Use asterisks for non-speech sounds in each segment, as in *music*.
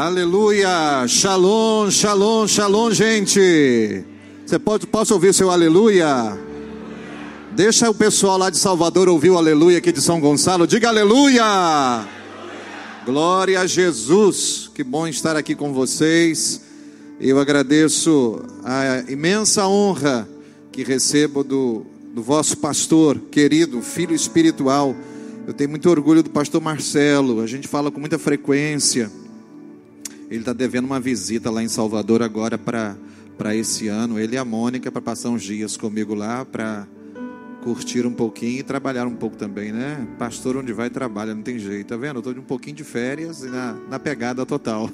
Aleluia! Shalom, shalom, shalom, gente! Você pode, posso ouvir seu aleluia? Deixa o pessoal lá de Salvador ouvir o aleluia aqui de São Gonçalo. Diga aleluia! Glória a Jesus! Que bom estar aqui com vocês. Eu agradeço a imensa honra que recebo do, do vosso pastor querido, filho espiritual. Eu tenho muito orgulho do pastor Marcelo. A gente fala com muita frequência. Ele está devendo uma visita lá em Salvador agora para esse ano. Ele e a Mônica para passar uns dias comigo lá para curtir um pouquinho e trabalhar um pouco também, né? Pastor onde vai trabalha, não tem jeito, tá vendo? Eu estou de um pouquinho de férias e na, na pegada total.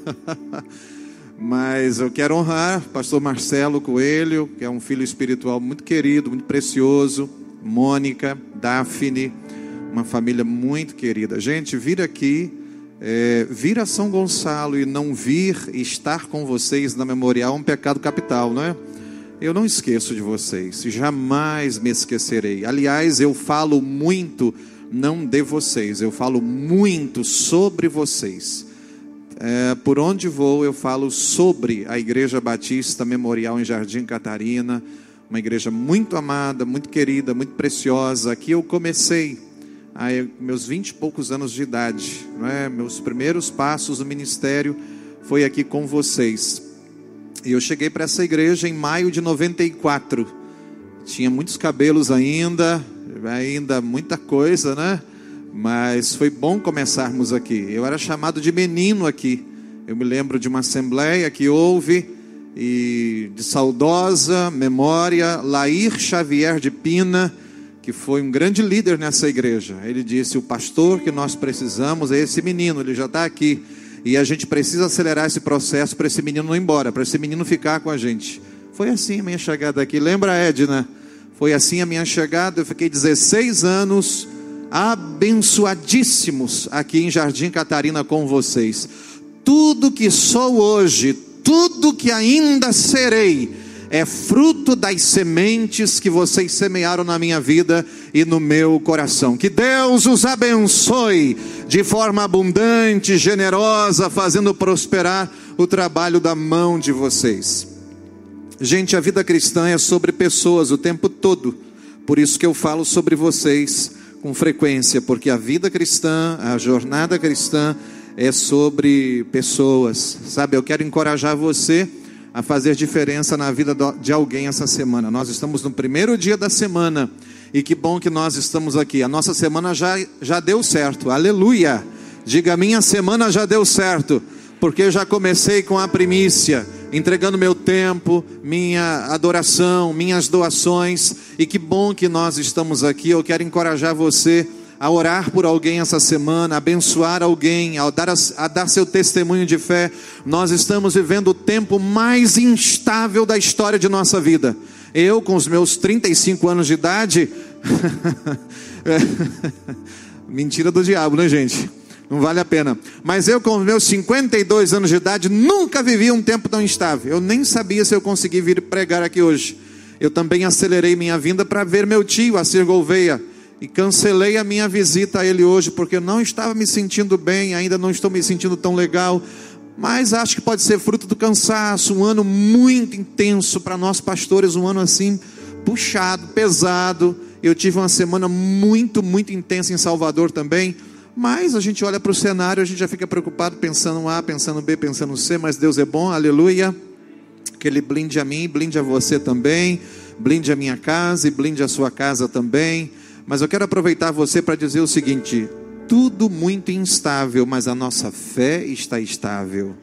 *laughs* Mas eu quero honrar pastor Marcelo Coelho, que é um filho espiritual muito querido, muito precioso, Mônica, Daphne, uma família muito querida. Gente, vir aqui é, vir a São Gonçalo e não vir estar com vocês na memorial é um pecado capital, não é? Eu não esqueço de vocês, jamais me esquecerei. Aliás, eu falo muito, não de vocês, eu falo muito sobre vocês. É, por onde vou, eu falo sobre a Igreja Batista Memorial em Jardim Catarina, uma igreja muito amada, muito querida, muito preciosa. Aqui eu comecei a meus vinte e poucos anos de idade, não é? meus primeiros passos no ministério foi aqui com vocês. E eu cheguei para essa igreja em maio de 94. Tinha muitos cabelos ainda, ainda muita coisa, né? Mas foi bom começarmos aqui. Eu era chamado de menino aqui. Eu me lembro de uma assembleia que houve e de saudosa memória, Lair Xavier de Pina que foi um grande líder nessa igreja. Ele disse: O pastor que nós precisamos é esse menino, ele já está aqui. E a gente precisa acelerar esse processo para esse menino não ir embora, para esse menino ficar com a gente. Foi assim a minha chegada aqui. Lembra, Edna? Foi assim a minha chegada. Eu fiquei 16 anos abençoadíssimos aqui em Jardim Catarina com vocês. Tudo que sou hoje, tudo que ainda serei, é fruto das sementes que vocês semearam na minha vida e no meu coração. Que Deus os abençoe de forma abundante, generosa, fazendo prosperar o trabalho da mão de vocês. Gente, a vida cristã é sobre pessoas o tempo todo. Por isso que eu falo sobre vocês com frequência, porque a vida cristã, a jornada cristã é sobre pessoas. Sabe, eu quero encorajar você a fazer diferença na vida de alguém essa semana. Nós estamos no primeiro dia da semana e que bom que nós estamos aqui. A nossa semana já, já deu certo, aleluia. Diga, minha semana já deu certo, porque eu já comecei com a primícia, entregando meu tempo, minha adoração, minhas doações, e que bom que nós estamos aqui. Eu quero encorajar você a orar por alguém essa semana, a abençoar alguém, a dar, a dar seu testemunho de fé. Nós estamos vivendo o tempo mais instável da história de nossa vida. Eu, com os meus 35 anos de idade. *laughs* Mentira do diabo, né, gente? Não vale a pena. Mas eu, com os meus 52 anos de idade, nunca vivi um tempo tão instável. Eu nem sabia se eu conseguia vir pregar aqui hoje. Eu também acelerei minha vinda para ver meu tio, Assir Gouveia e cancelei a minha visita a ele hoje porque não estava me sentindo bem, ainda não estou me sentindo tão legal, mas acho que pode ser fruto do cansaço, um ano muito intenso para nós pastores, um ano assim puxado, pesado. Eu tive uma semana muito, muito intensa em Salvador também. Mas a gente olha para o cenário, a gente já fica preocupado, pensando A, pensando B, pensando C, mas Deus é bom, aleluia. Que Ele blinde a mim, blinde a você também, blinde a minha casa e blinde a sua casa também. Mas eu quero aproveitar você para dizer o seguinte: tudo muito instável, mas a nossa fé está estável.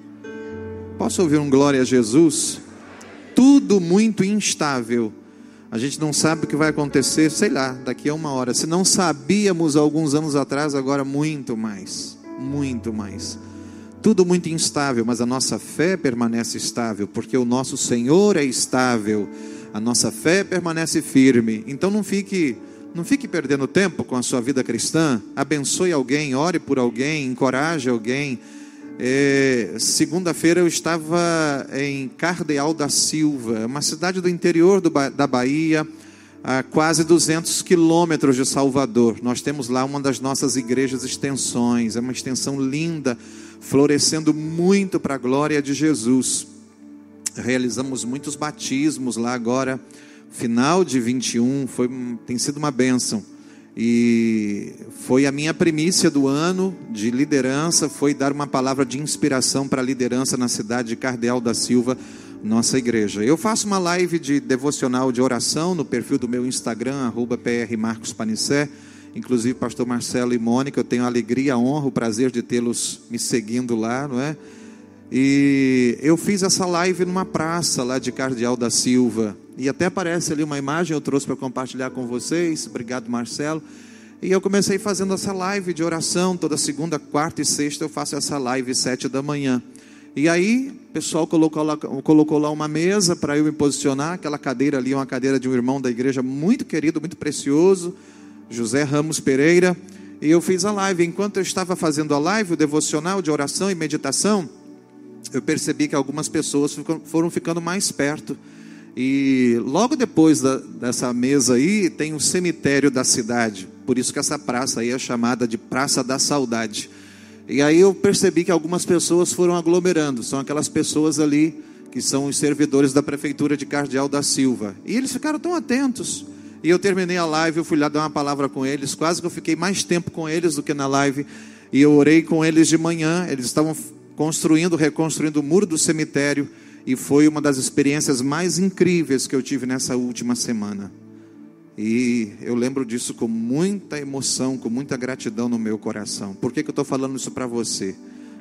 Posso ouvir um glória a Jesus? Tudo muito instável. A gente não sabe o que vai acontecer, sei lá, daqui a uma hora. Se não sabíamos alguns anos atrás, agora muito mais. Muito mais. Tudo muito instável, mas a nossa fé permanece estável, porque o nosso Senhor é estável. A nossa fé permanece firme. Então não fique não fique perdendo tempo com a sua vida cristã. Abençoe alguém, ore por alguém, encoraje alguém. É, Segunda-feira eu estava em Cardeal da Silva, uma cidade do interior do, da Bahia. a quase 200 quilômetros de Salvador. Nós temos lá uma das nossas igrejas extensões, é uma extensão linda, florescendo muito para a glória de Jesus. Realizamos muitos batismos lá agora, final de 21, foi, tem sido uma bênção. E foi a minha primícia do ano de liderança, foi dar uma palavra de inspiração para a liderança na cidade de Cardeal da Silva, nossa igreja. Eu faço uma live de devocional de oração no perfil do meu Instagram, arroba prmarcospanicé. Inclusive, pastor Marcelo e Mônica, eu tenho a alegria, a honra, o prazer de tê-los me seguindo lá, não é? E eu fiz essa live numa praça lá de Cardeal da Silva. E até aparece ali uma imagem, eu trouxe para compartilhar com vocês. Obrigado, Marcelo. E eu comecei fazendo essa live de oração, toda segunda, quarta e sexta eu faço essa live sete da manhã. E aí, o pessoal colocou lá, colocou lá uma mesa para eu me posicionar. Aquela cadeira ali é uma cadeira de um irmão da igreja muito querido, muito precioso, José Ramos Pereira. E eu fiz a live. Enquanto eu estava fazendo a live, o devocional de oração e meditação, eu percebi que algumas pessoas foram ficando mais perto. E logo depois da, dessa mesa aí, tem um cemitério da cidade. Por isso que essa praça aí é chamada de Praça da Saudade. E aí eu percebi que algumas pessoas foram aglomerando, são aquelas pessoas ali que são os servidores da prefeitura de Cardeal da Silva. E eles ficaram tão atentos. E eu terminei a live, eu fui lá dar uma palavra com eles, quase que eu fiquei mais tempo com eles do que na live. E eu orei com eles de manhã, eles estavam construindo, reconstruindo o muro do cemitério, e foi uma das experiências mais incríveis que eu tive nessa última semana. E eu lembro disso com muita emoção, com muita gratidão no meu coração. Por que, que eu estou falando isso para você?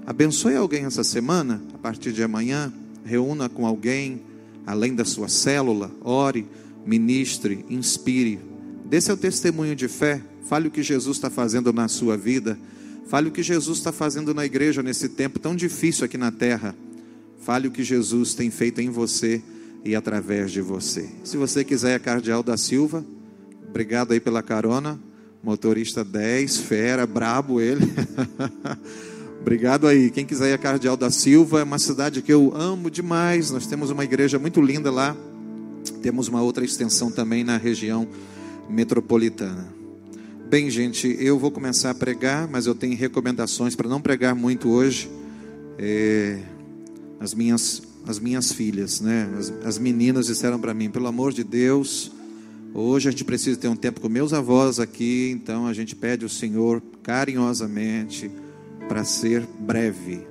Abençoe alguém essa semana, a partir de amanhã. Reúna com alguém, além da sua célula. Ore, ministre, inspire. Dê seu testemunho de fé. Fale o que Jesus está fazendo na sua vida. Fale o que Jesus está fazendo na igreja nesse tempo tão difícil aqui na terra. Fale o que Jesus tem feito em você e através de você. Se você quiser, é Cardeal da Silva. Obrigado aí pela carona. Motorista 10, fera, brabo ele. *laughs* Obrigado aí. Quem quiser ir a Cardeal da Silva, é uma cidade que eu amo demais. Nós temos uma igreja muito linda lá. Temos uma outra extensão também na região metropolitana. Bem, gente, eu vou começar a pregar, mas eu tenho recomendações para não pregar muito hoje. É, as minhas as minhas filhas, né? As, as meninas disseram para mim, pelo amor de Deus, Hoje a gente precisa ter um tempo com meus avós aqui, então a gente pede ao Senhor carinhosamente para ser breve.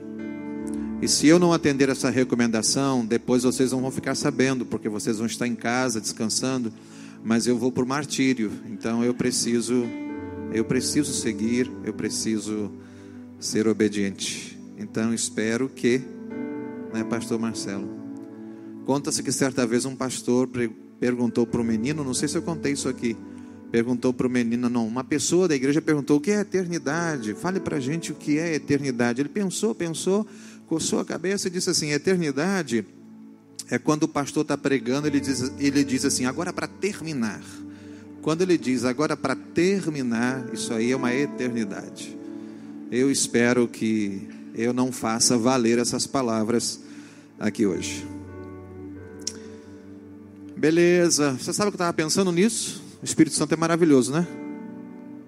E se eu não atender essa recomendação, depois vocês não vão ficar sabendo, porque vocês vão estar em casa descansando, mas eu vou por martírio. Então eu preciso eu preciso seguir, eu preciso ser obediente. Então espero que, né, pastor Marcelo. Conta-se que certa vez um pastor perguntou para o menino, não sei se eu contei isso aqui, perguntou para o menino, não, uma pessoa da igreja perguntou o que é eternidade, fale para a gente o que é eternidade. Ele pensou, pensou, coçou a cabeça e disse assim: eternidade é quando o pastor está pregando, ele diz, ele diz assim, agora para terminar. Quando ele diz agora para terminar, isso aí é uma eternidade. Eu espero que eu não faça valer essas palavras aqui hoje. Beleza. Você sabe que eu estava pensando nisso? O Espírito Santo é maravilhoso, né?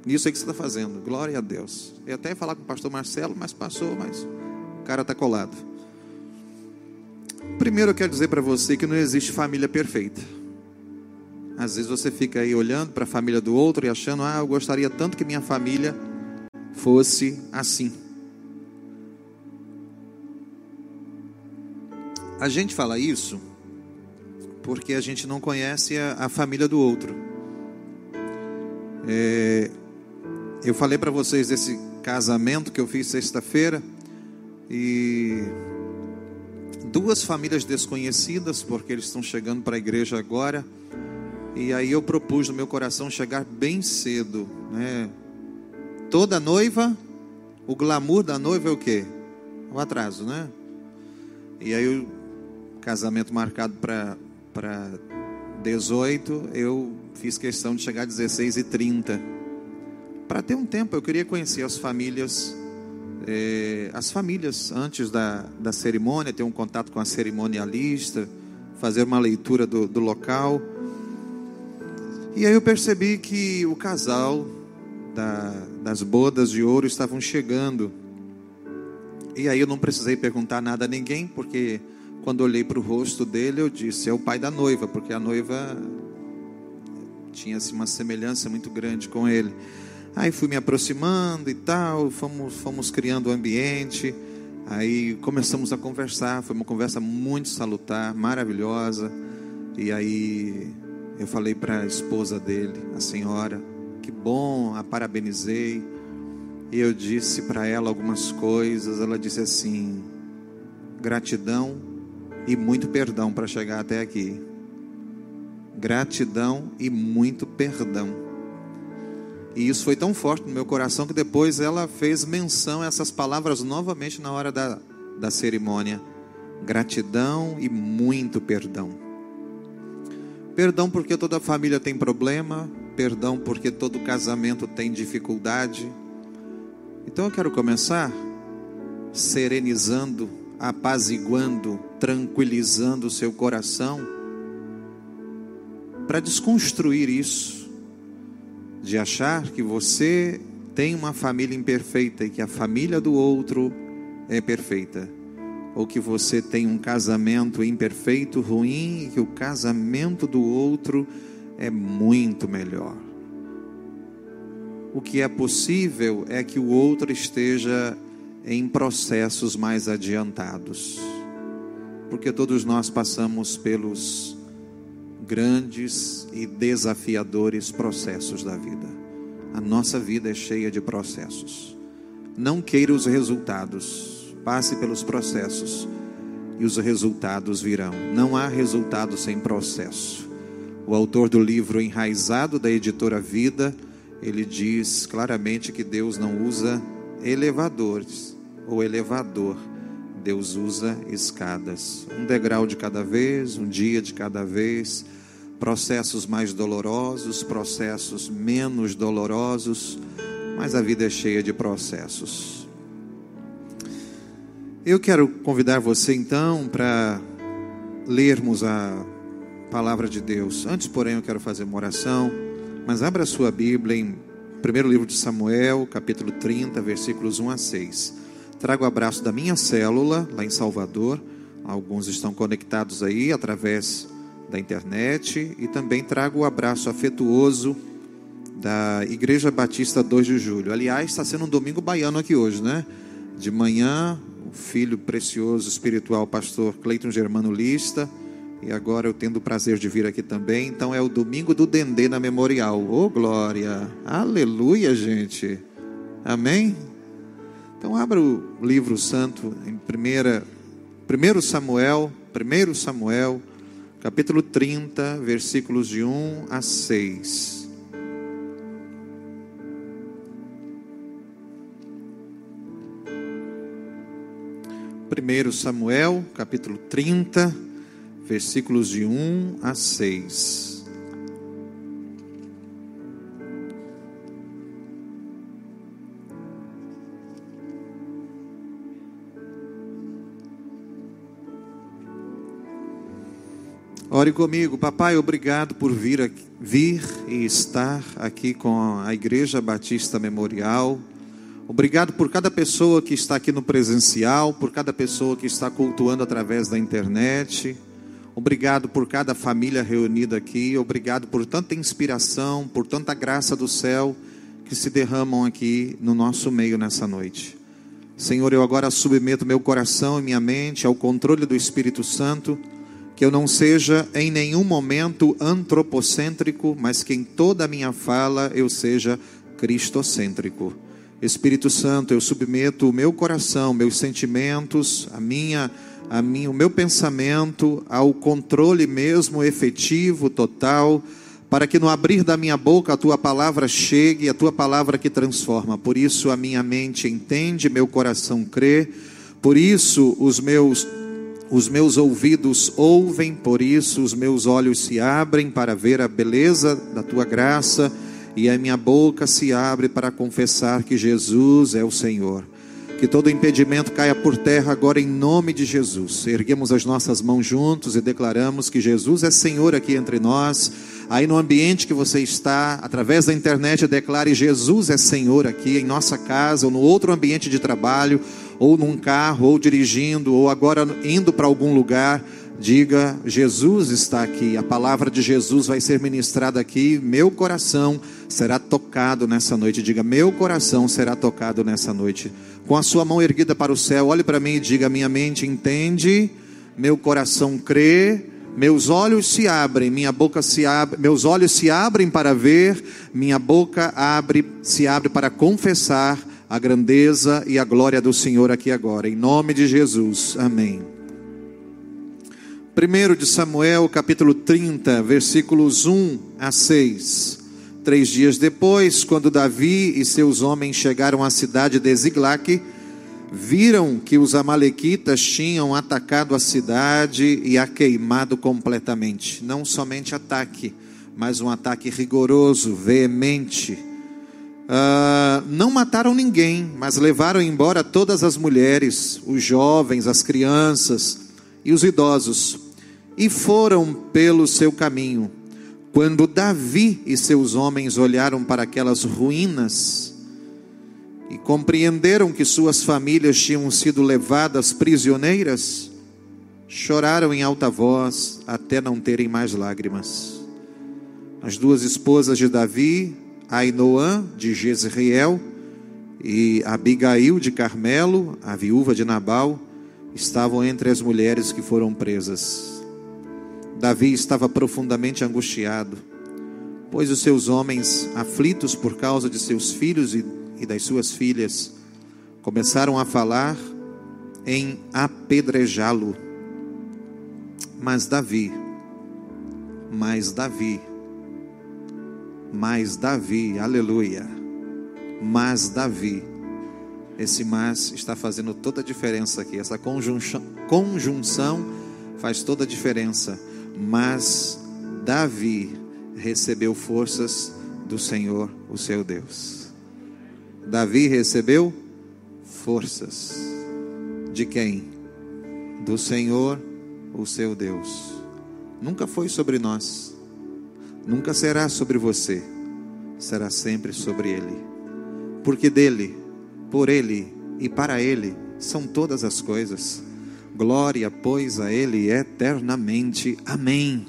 Nisso aí que você está fazendo. Glória a Deus. Eu até ia falar com o pastor Marcelo, mas passou, mas o cara está colado. Primeiro eu quero dizer para você que não existe família perfeita. Às vezes você fica aí olhando para a família do outro e achando, ah, eu gostaria tanto que minha família fosse assim. A gente fala isso porque a gente não conhece a, a família do outro. É, eu falei para vocês desse casamento que eu fiz sexta-feira e duas famílias desconhecidas, porque eles estão chegando para a igreja agora. E aí eu propus no meu coração chegar bem cedo, né? Toda noiva, o glamour da noiva é o quê? O atraso, né? E aí o casamento marcado para para 18, eu fiz questão de chegar a 16 e 30. Para ter um tempo, eu queria conhecer as famílias, eh, as famílias antes da, da cerimônia, ter um contato com a cerimonialista, fazer uma leitura do, do local. E aí eu percebi que o casal da, das bodas de ouro estavam chegando. E aí eu não precisei perguntar nada a ninguém, porque quando olhei para o rosto dele, eu disse: é o pai da noiva, porque a noiva tinha assim, uma semelhança muito grande com ele. Aí fui me aproximando e tal, fomos, fomos criando o um ambiente. Aí começamos a conversar, foi uma conversa muito salutar, maravilhosa. E aí eu falei para a esposa dele, a senhora, que bom, a parabenizei. E eu disse para ela algumas coisas. Ela disse assim: gratidão e muito perdão para chegar até aqui. Gratidão e muito perdão. E isso foi tão forte no meu coração que depois ela fez menção a essas palavras novamente na hora da, da cerimônia. Gratidão e muito perdão. Perdão porque toda família tem problema, perdão porque todo casamento tem dificuldade. Então eu quero começar serenizando, apaziguando, tranquilizando o seu coração para desconstruir isso de achar que você tem uma família imperfeita e que a família do outro é perfeita ou que você tem um casamento imperfeito, ruim, e que o casamento do outro é muito melhor. O que é possível é que o outro esteja em processos mais adiantados, porque todos nós passamos pelos grandes e desafiadores processos da vida. A nossa vida é cheia de processos. Não queira os resultados Passe pelos processos e os resultados virão. Não há resultado sem processo. O autor do livro Enraizado da editora Vida, ele diz claramente que Deus não usa elevadores ou elevador. Deus usa escadas, um degrau de cada vez, um dia de cada vez, processos mais dolorosos, processos menos dolorosos, mas a vida é cheia de processos. Eu quero convidar você então para lermos a palavra de Deus. Antes, porém, eu quero fazer uma oração, mas abra a sua Bíblia em primeiro livro de Samuel, capítulo 30, versículos 1 a 6. Trago o abraço da minha célula lá em Salvador. Alguns estão conectados aí através da internet e também trago o abraço afetuoso da Igreja Batista 2 de Julho. Aliás, está sendo um domingo baiano aqui hoje, né? De manhã, filho precioso espiritual, pastor Cleiton Germano Lista. E agora eu tendo o prazer de vir aqui também. Então é o domingo do Dendê na Memorial. Ô oh, glória! Aleluia, gente! Amém? Então abra o livro santo em primeira, 1 Samuel, 1 Samuel, capítulo 30, versículos de 1 a 6. 1 Samuel, capítulo 30, versículos de 1 a 6. Ore comigo, papai, obrigado por vir, aqui, vir e estar aqui com a Igreja Batista Memorial Obrigado por cada pessoa que está aqui no presencial, por cada pessoa que está cultuando através da internet. Obrigado por cada família reunida aqui. Obrigado por tanta inspiração, por tanta graça do céu que se derramam aqui no nosso meio nessa noite. Senhor, eu agora submeto meu coração e minha mente ao controle do Espírito Santo, que eu não seja em nenhum momento antropocêntrico, mas que em toda a minha fala eu seja cristocêntrico. Espírito Santo, eu submeto o meu coração, meus sentimentos, a minha, a minha, o meu pensamento ao controle mesmo efetivo, total, para que no abrir da minha boca a tua palavra chegue, a tua palavra que transforma. Por isso a minha mente entende, meu coração crê. Por isso os meus os meus ouvidos ouvem, por isso os meus olhos se abrem para ver a beleza da tua graça e a minha boca se abre para confessar que Jesus é o Senhor. Que todo impedimento caia por terra agora em nome de Jesus. Erguemos as nossas mãos juntos e declaramos que Jesus é Senhor aqui entre nós. Aí no ambiente que você está, através da internet, declare Jesus é Senhor aqui em nossa casa ou no outro ambiente de trabalho, ou num carro, ou dirigindo, ou agora indo para algum lugar. Diga, Jesus está aqui. A palavra de Jesus vai ser ministrada aqui. Meu coração será tocado nessa noite. Diga, meu coração será tocado nessa noite com a sua mão erguida para o céu, olhe para mim e diga: Minha mente entende, meu coração crê, meus olhos se abrem, minha boca se abre, meus olhos se abrem para ver, minha boca abre, se abre para confessar a grandeza e a glória do Senhor aqui agora, em nome de Jesus. Amém. 1 de Samuel, capítulo 30, versículos 1 a 6. Três dias depois, quando Davi e seus homens chegaram à cidade de Ziglac, viram que os amalequitas tinham atacado a cidade e a queimado completamente. Não somente ataque, mas um ataque rigoroso, veemente. Uh, não mataram ninguém, mas levaram embora todas as mulheres, os jovens, as crianças e os idosos, e foram pelo seu caminho. Quando Davi e seus homens olharam para aquelas ruínas e compreenderam que suas famílias tinham sido levadas prisioneiras, choraram em alta voz até não terem mais lágrimas. As duas esposas de Davi, Ainoã de Jezreel e Abigail de Carmelo, a viúva de Nabal, estavam entre as mulheres que foram presas. Davi estava profundamente angustiado, pois os seus homens, aflitos por causa de seus filhos e, das suas filhas, começaram a falar em apedrejá-lo. Mas Davi, mas Davi, mas Davi, aleluia, mas Davi, esse mas está fazendo toda a diferença aqui, essa conjunção, conjunção faz toda a diferença mas Davi recebeu forças do Senhor, o seu Deus. Davi recebeu forças de quem? Do Senhor, o seu Deus. Nunca foi sobre nós, nunca será sobre você, será sempre sobre Ele, porque dele, por Ele e para Ele são todas as coisas. Glória, pois, a Ele eternamente. Amém.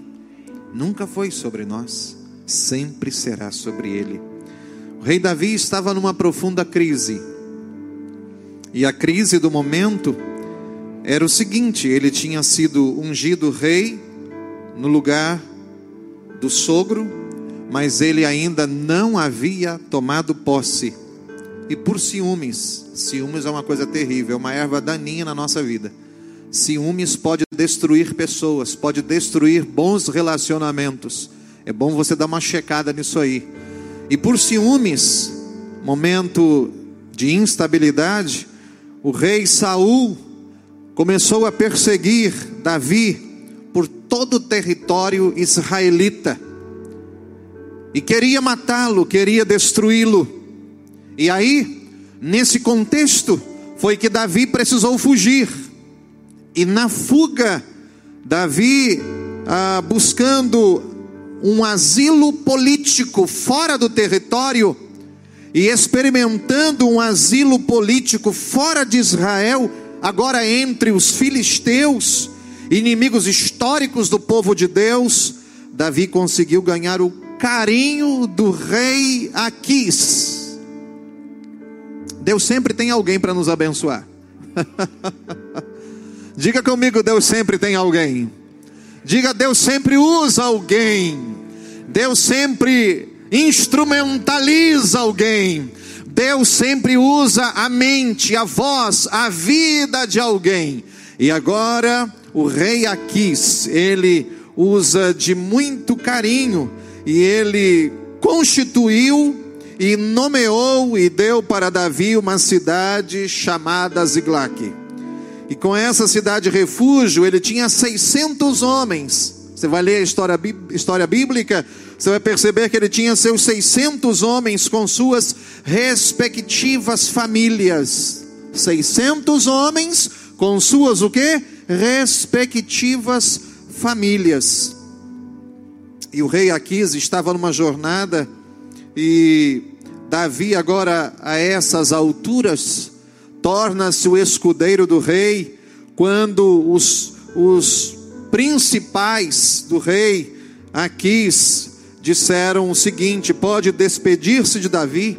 Nunca foi sobre nós, sempre será sobre Ele. O rei Davi estava numa profunda crise. E a crise do momento era o seguinte: ele tinha sido ungido rei no lugar do sogro, mas ele ainda não havia tomado posse. E por ciúmes, ciúmes é uma coisa terrível, é uma erva daninha na nossa vida Ciúmes pode destruir pessoas, pode destruir bons relacionamentos. É bom você dar uma checada nisso aí. E por ciúmes, momento de instabilidade, o rei Saul começou a perseguir Davi por todo o território israelita. E queria matá-lo, queria destruí-lo. E aí, nesse contexto, foi que Davi precisou fugir. E na fuga, Davi ah, buscando um asilo político fora do território e experimentando um asilo político fora de Israel, agora entre os filisteus, inimigos históricos do povo de Deus, Davi conseguiu ganhar o carinho do rei Aquis. Deus sempre tem alguém para nos abençoar. *laughs* Diga comigo, Deus sempre tem alguém. Diga, Deus sempre usa alguém. Deus sempre instrumentaliza alguém. Deus sempre usa a mente, a voz, a vida de alguém. E agora o rei Aquis, ele usa de muito carinho e ele constituiu e nomeou e deu para Davi uma cidade chamada Ziglac. E com essa cidade refúgio, ele tinha 600 homens. Você vai ler a história, história bíblica, você vai perceber que ele tinha seus 600 homens com suas respectivas famílias. 600 homens com suas o quê? Respectivas famílias. E o rei Aquis estava numa jornada e Davi agora a essas alturas torna-se o escudeiro do rei quando os, os principais do rei Aquis disseram o seguinte: pode despedir-se de Davi,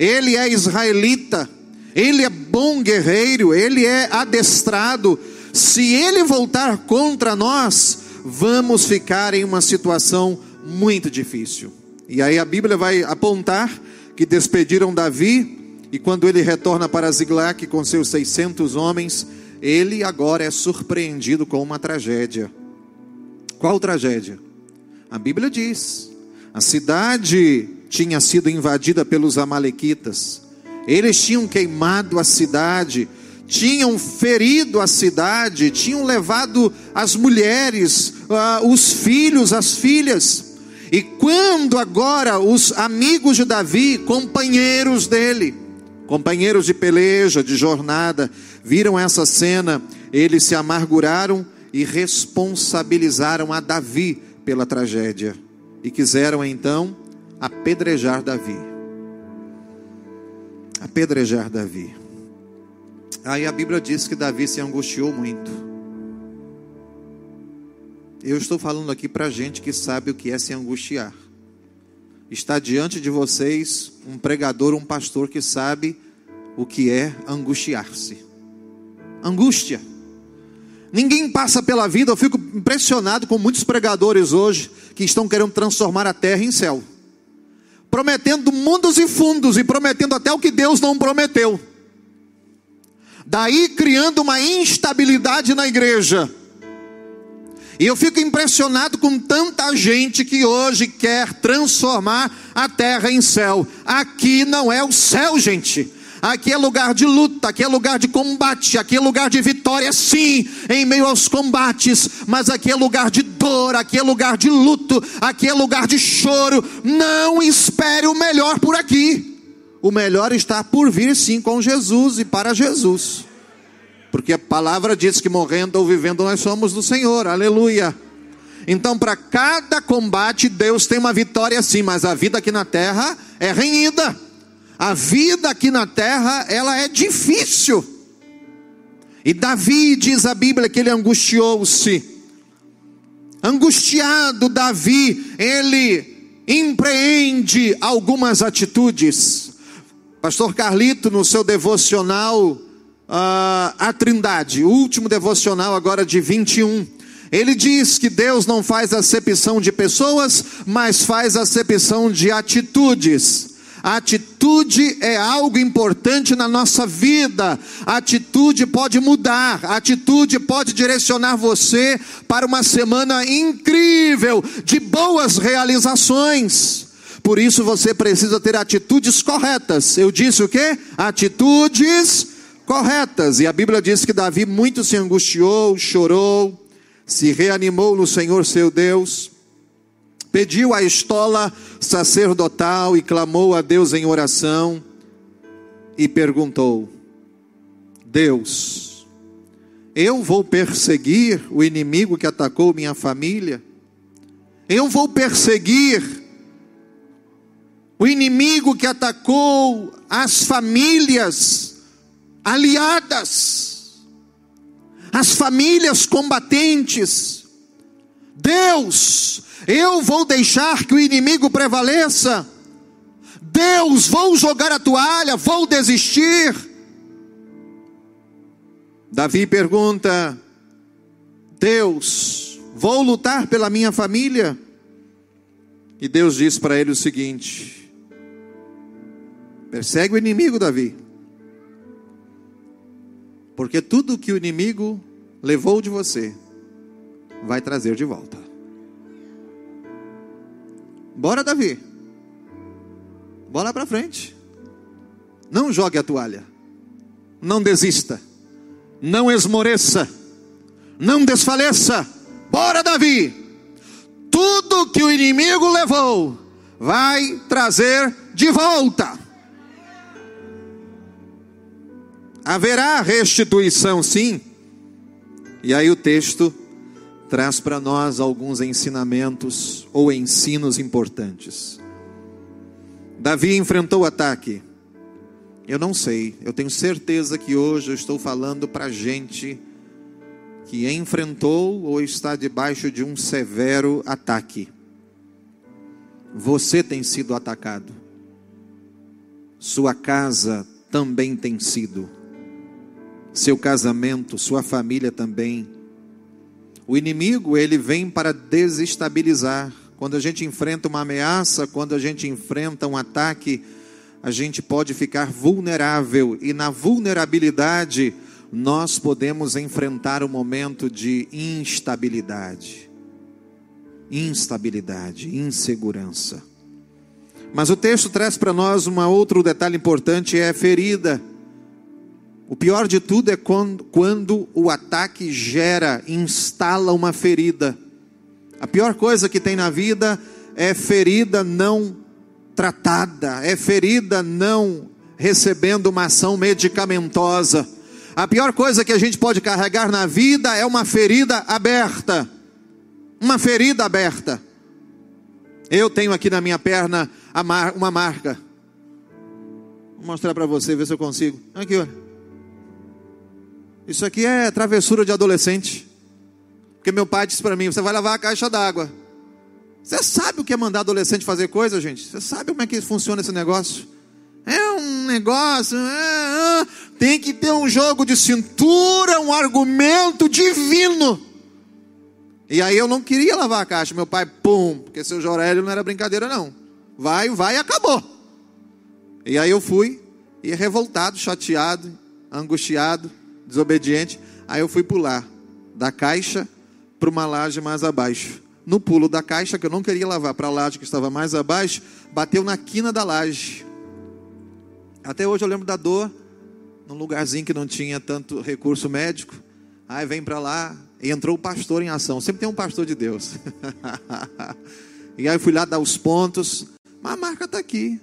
ele é israelita, ele é bom guerreiro, ele é adestrado. Se ele voltar contra nós, vamos ficar em uma situação muito difícil. E aí a Bíblia vai apontar que despediram Davi, e quando ele retorna para Ziglac com seus 600 homens, ele agora é surpreendido com uma tragédia. Qual tragédia? A Bíblia diz: a cidade tinha sido invadida pelos Amalequitas, eles tinham queimado a cidade, tinham ferido a cidade, tinham levado as mulheres, uh, os filhos, as filhas. E quando agora os amigos de Davi, companheiros dele, companheiros de peleja, de jornada, viram essa cena, eles se amarguraram e responsabilizaram a Davi pela tragédia e quiseram então apedrejar Davi. Apedrejar Davi. Aí a Bíblia diz que Davi se angustiou muito. Eu estou falando aqui para gente que sabe o que é se angustiar. Está diante de vocês um pregador, um pastor que sabe o que é angustiar-se. Angústia. Ninguém passa pela vida, eu fico impressionado com muitos pregadores hoje que estão querendo transformar a terra em céu, prometendo mundos e fundos e prometendo até o que Deus não prometeu. Daí criando uma instabilidade na igreja. E eu fico impressionado com tanta gente que hoje quer transformar a terra em céu. Aqui não é o céu, gente. Aqui é lugar de luta, aqui é lugar de combate, aqui é lugar de vitória, sim, em meio aos combates, mas aqui é lugar de dor, aqui é lugar de luto, aqui é lugar de choro. Não espere o melhor por aqui. O melhor está por vir, sim, com Jesus e para Jesus. Porque a palavra diz que morrendo ou vivendo nós somos do Senhor, aleluia. Então, para cada combate, Deus tem uma vitória sim, mas a vida aqui na terra é renhida. A vida aqui na terra, ela é difícil. E Davi diz a Bíblia que ele angustiou-se. Angustiado, Davi, ele empreende algumas atitudes. Pastor Carlito, no seu devocional, uh, a Trindade, o último devocional agora de 21, ele diz que Deus não faz acepção de pessoas, mas faz acepção de atitudes. Atitude é algo importante na nossa vida. Atitude pode mudar, atitude pode direcionar você para uma semana incrível de boas realizações. Por isso você precisa ter atitudes corretas. Eu disse o que? Atitudes corretas. E a Bíblia diz que Davi muito se angustiou, chorou, se reanimou no Senhor seu Deus pediu a estola sacerdotal e clamou a Deus em oração e perguntou: Deus, eu vou perseguir o inimigo que atacou minha família? Eu vou perseguir o inimigo que atacou as famílias aliadas, as famílias combatentes. Deus, eu vou deixar que o inimigo prevaleça. Deus, vou jogar a toalha, vou desistir. Davi pergunta: Deus, vou lutar pela minha família? E Deus diz para ele o seguinte: persegue o inimigo, Davi, porque tudo que o inimigo levou de você, vai trazer de volta. Bora, Davi. Bola para frente. Não jogue a toalha. Não desista. Não esmoreça. Não desfaleça. Bora, Davi. Tudo que o inimigo levou, vai trazer de volta. Haverá restituição, sim. E aí o texto traz para nós alguns ensinamentos ou ensinos importantes. Davi enfrentou o ataque. Eu não sei, eu tenho certeza que hoje eu estou falando para gente que enfrentou ou está debaixo de um severo ataque. Você tem sido atacado. Sua casa também tem sido. Seu casamento, sua família também. O inimigo, ele vem para desestabilizar. Quando a gente enfrenta uma ameaça, quando a gente enfrenta um ataque, a gente pode ficar vulnerável e na vulnerabilidade nós podemos enfrentar um momento de instabilidade. Instabilidade, insegurança. Mas o texto traz para nós um outro detalhe importante: é a ferida. O pior de tudo é quando, quando o ataque gera, instala uma ferida. A pior coisa que tem na vida é ferida não tratada, é ferida não recebendo uma ação medicamentosa. A pior coisa que a gente pode carregar na vida é uma ferida aberta. Uma ferida aberta. Eu tenho aqui na minha perna uma marca. Vou mostrar para você, ver se eu consigo. Aqui, olha. Isso aqui é travessura de adolescente. Porque meu pai disse para mim: você vai lavar a caixa d'água. Você sabe o que é mandar adolescente fazer coisa, gente? Você sabe como é que funciona esse negócio? É um negócio, é, é, tem que ter um jogo de cintura, um argumento divino. E aí eu não queria lavar a caixa, meu pai, pum, porque seu Jorélio não era brincadeira não. Vai, vai e acabou. E aí eu fui, e revoltado, chateado, angustiado, desobediente. Aí eu fui pular da caixa para uma laje mais abaixo. No pulo da caixa, que eu não queria lavar para a laje que estava mais abaixo, bateu na quina da laje. Até hoje eu lembro da dor, num lugarzinho que não tinha tanto recurso médico. Aí vem para lá e entrou o pastor em ação. Sempre tem um pastor de Deus. *laughs* e aí fui lá dar os pontos. Mas a marca está aqui.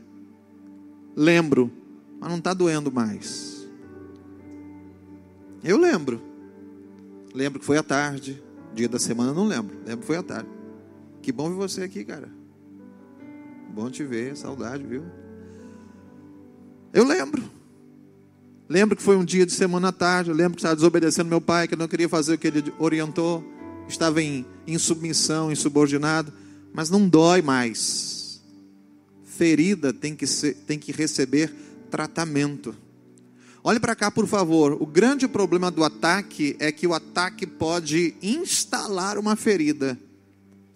Lembro, mas não está doendo mais. Eu lembro. Lembro que foi à tarde. Dia da semana não lembro. Lembro que foi à tarde. Que bom ver você aqui, cara. Bom te ver, saudade, viu? Eu lembro. Lembro que foi um dia de semana à tarde. Eu lembro que estava desobedecendo meu pai, que eu não queria fazer o que ele orientou. Estava em, em submissão, insubordinado. Mas não dói mais. Ferida tem que, ser, tem que receber tratamento. Olhe para cá, por favor. O grande problema do ataque é que o ataque pode instalar uma ferida.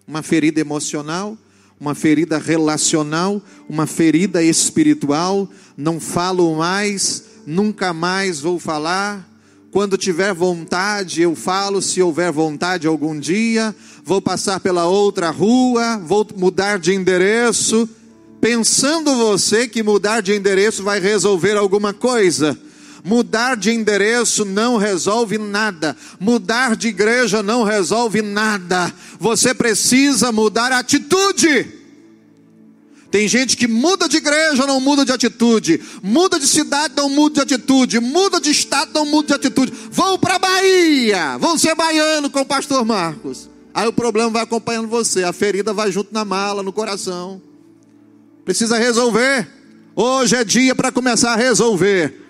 Uma ferida emocional, uma ferida relacional, uma ferida espiritual. Não falo mais, nunca mais vou falar. Quando tiver vontade, eu falo, se houver vontade algum dia. Vou passar pela outra rua, vou mudar de endereço. Pensando você que mudar de endereço vai resolver alguma coisa Mudar de endereço não resolve nada. Mudar de igreja não resolve nada. Você precisa mudar a atitude. Tem gente que muda de igreja, não muda de atitude. Muda de cidade, não muda de atitude. Muda de estado, não muda de atitude. Vão para Bahia, vão ser baiano com o pastor Marcos. Aí o problema vai acompanhando você. A ferida vai junto na mala, no coração. Precisa resolver. Hoje é dia para começar a resolver.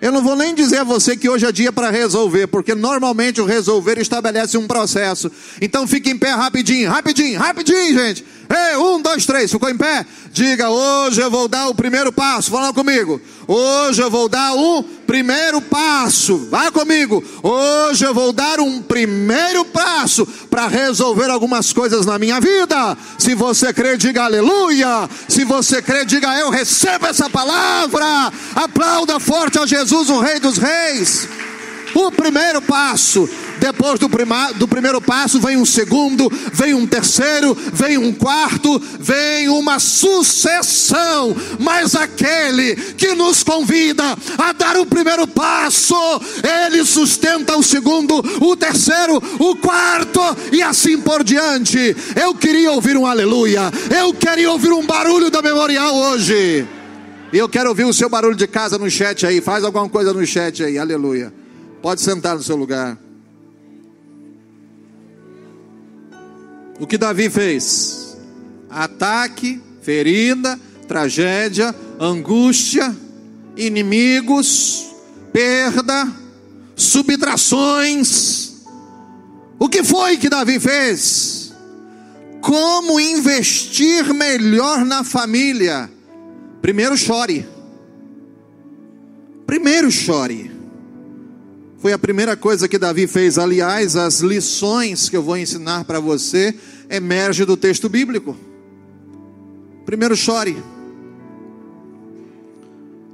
Eu não vou nem dizer a você que hoje é dia para resolver, porque normalmente o resolver estabelece um processo. Então fique em pé rapidinho, rapidinho, rapidinho, gente. Ei, um, dois, três, ficou em pé? Diga, hoje eu vou dar o primeiro passo. Fala comigo. Hoje eu vou dar um primeiro passo. Vai comigo. Hoje eu vou dar um primeiro passo para resolver algumas coisas na minha vida. Se você crê, diga aleluia. Se você crê, diga eu recebo essa palavra. Aplauda forte a Jesus, o Rei dos Reis. O primeiro passo depois do, prima, do primeiro passo, vem um segundo, vem um terceiro, vem um quarto, vem uma sucessão. Mas aquele que nos convida a dar o primeiro passo, ele sustenta o segundo, o terceiro, o quarto e assim por diante. Eu queria ouvir um aleluia, eu queria ouvir um barulho da memorial hoje. E eu quero ouvir o seu barulho de casa no chat aí. Faz alguma coisa no chat aí. Aleluia. Pode sentar no seu lugar. O que Davi fez? Ataque, ferida, tragédia, angústia, inimigos, perda, subtrações. O que foi que Davi fez? Como investir melhor na família? Primeiro chore. Primeiro chore. Foi a primeira coisa que Davi fez. Aliás, as lições que eu vou ensinar para você emergem do texto bíblico. Primeiro chore.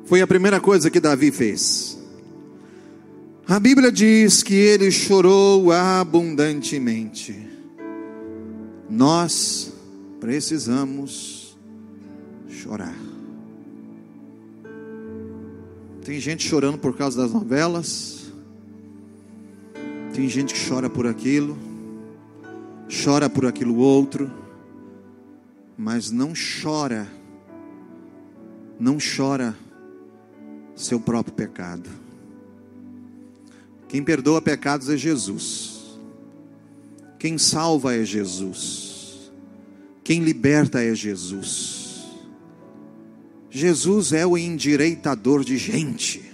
Foi a primeira coisa que Davi fez. A Bíblia diz que ele chorou abundantemente. Nós precisamos chorar. Tem gente chorando por causa das novelas. Tem gente que chora por aquilo. Chora por aquilo outro. Mas não chora. Não chora seu próprio pecado. Quem perdoa pecados é Jesus. Quem salva é Jesus. Quem liberta é Jesus. Jesus é o endireitador de gente.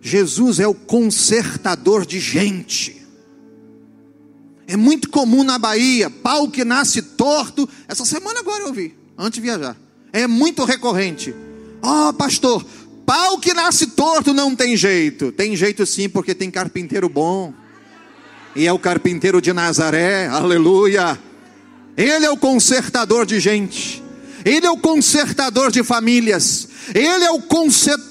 Jesus é o consertador de gente. É muito comum na Bahia, pau que nasce torto. Essa semana agora eu vi, antes de viajar. É muito recorrente. Ó, oh, pastor, pau que nasce torto não tem jeito. Tem jeito sim, porque tem carpinteiro bom. E é o carpinteiro de Nazaré, aleluia. Ele é o consertador de gente. Ele é o consertador de famílias, Ele é o consertador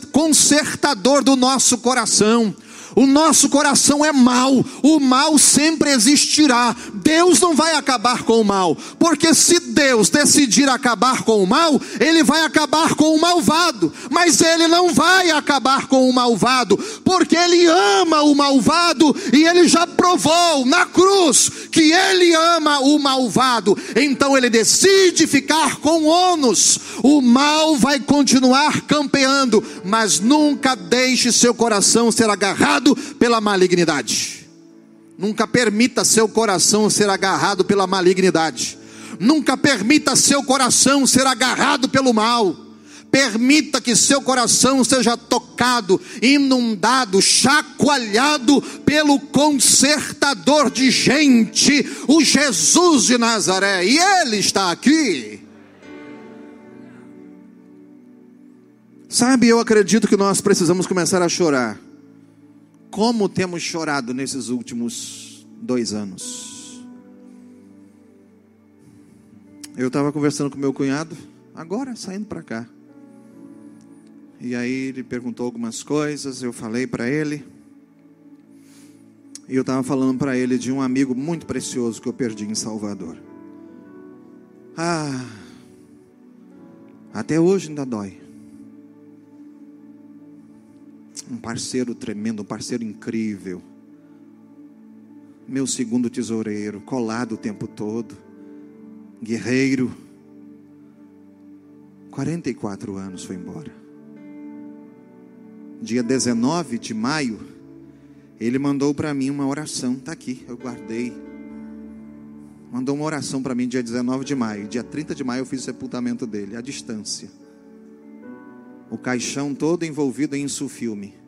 do nosso coração. O nosso coração é mau, o mal sempre existirá. Deus não vai acabar com o mal, porque se Deus decidir acabar com o mal, ele vai acabar com o malvado, mas ele não vai acabar com o malvado, porque ele ama o malvado e ele já provou na cruz que ele ama o malvado. Então ele decide ficar com ônus. O mal vai continuar campeando, mas nunca deixe seu coração ser agarrado agarrado pela malignidade. Nunca permita seu coração ser agarrado pela malignidade. Nunca permita seu coração ser agarrado pelo mal. Permita que seu coração seja tocado, inundado, chacoalhado pelo consertador de gente, o Jesus de Nazaré. E Ele está aqui. Sabe, eu acredito que nós precisamos começar a chorar como temos chorado nesses últimos dois anos. Eu estava conversando com meu cunhado, agora saindo para cá. E aí ele perguntou algumas coisas, eu falei para ele. E eu estava falando para ele de um amigo muito precioso que eu perdi em Salvador. Ah, até hoje ainda dói um parceiro tremendo, um parceiro incrível. Meu segundo tesoureiro, colado o tempo todo, guerreiro. 44 anos foi embora. Dia 19 de maio, ele mandou para mim uma oração, está aqui, eu guardei. Mandou uma oração para mim dia 19 de maio. Dia 30 de maio eu fiz o sepultamento dele, à distância. O caixão todo envolvido em sulfilme.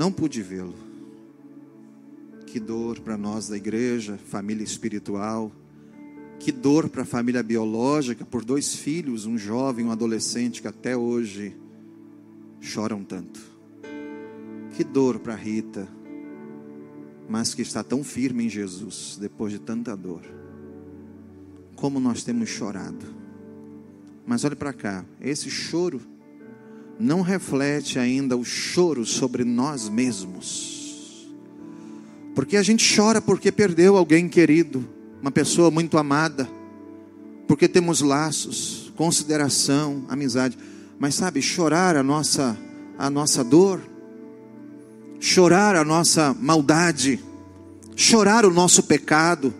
Não pude vê-lo. Que dor para nós da igreja, família espiritual. Que dor para a família biológica, por dois filhos, um jovem um adolescente que até hoje choram tanto. Que dor para Rita, mas que está tão firme em Jesus depois de tanta dor. Como nós temos chorado. Mas olhe para cá, esse choro não reflete ainda o choro sobre nós mesmos. Porque a gente chora porque perdeu alguém querido, uma pessoa muito amada, porque temos laços, consideração, amizade. Mas sabe, chorar a nossa a nossa dor, chorar a nossa maldade, chorar o nosso pecado,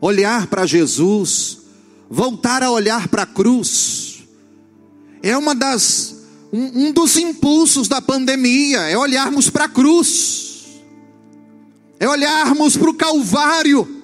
olhar para Jesus, voltar a olhar para a cruz, É uma das um, um dos impulsos da pandemia é olharmos para a cruz, é olharmos para o Calvário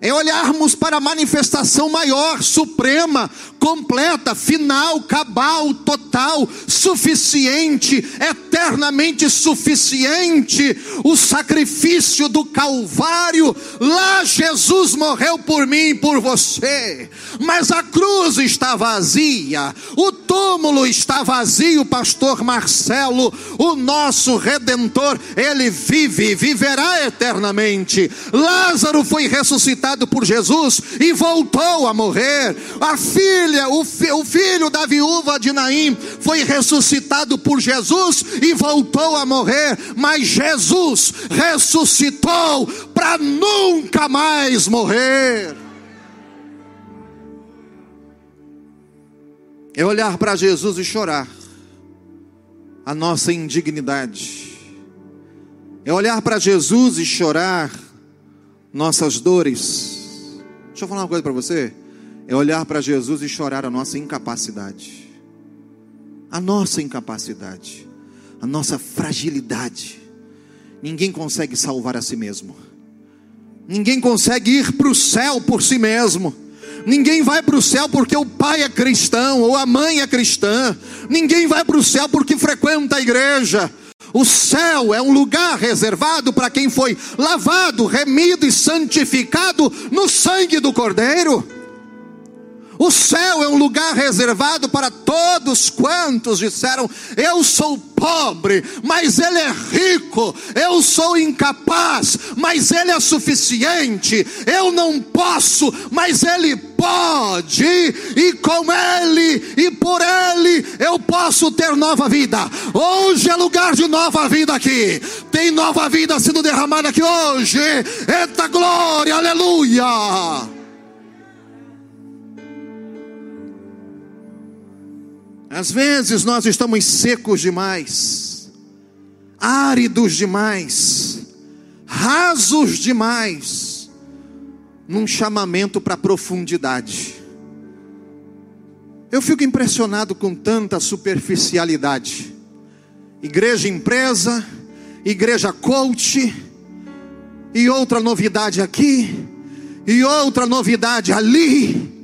é olharmos para a manifestação maior, suprema, completa, final, cabal, total, suficiente, eternamente suficiente, o sacrifício do Calvário. Lá Jesus morreu por mim e por você, mas a cruz está vazia, o túmulo está vazio, Pastor Marcelo, o nosso redentor, ele vive, viverá eternamente. Lázaro foi ressuscitado por Jesus e voltou a morrer. A filha o, fi, o filho da viúva de Naim, foi ressuscitado por Jesus e voltou a morrer, mas Jesus ressuscitou para nunca mais morrer. É olhar para Jesus e chorar a nossa indignidade. É olhar para Jesus e chorar nossas dores. Deixa eu falar uma coisa para você é olhar para Jesus e chorar a nossa incapacidade. A nossa incapacidade, a nossa fragilidade. Ninguém consegue salvar a si mesmo. Ninguém consegue ir para o céu por si mesmo. Ninguém vai para o céu porque o pai é cristão ou a mãe é cristã. Ninguém vai para o céu porque frequenta a igreja. O céu é um lugar reservado para quem foi lavado, remido e santificado no sangue do Cordeiro. O céu é um lugar reservado para todos quantos disseram: Eu sou pobre, mas Ele é rico. Eu sou incapaz, mas Ele é suficiente. Eu não posso, mas Ele pode. E com Ele e por Ele eu posso ter nova vida. Hoje é lugar de nova vida aqui. Tem nova vida sendo derramada aqui hoje. Eita glória, aleluia. Às vezes nós estamos secos demais, áridos demais, rasos demais, num chamamento para profundidade. Eu fico impressionado com tanta superficialidade. Igreja empresa, igreja coach, e outra novidade aqui, e outra novidade ali.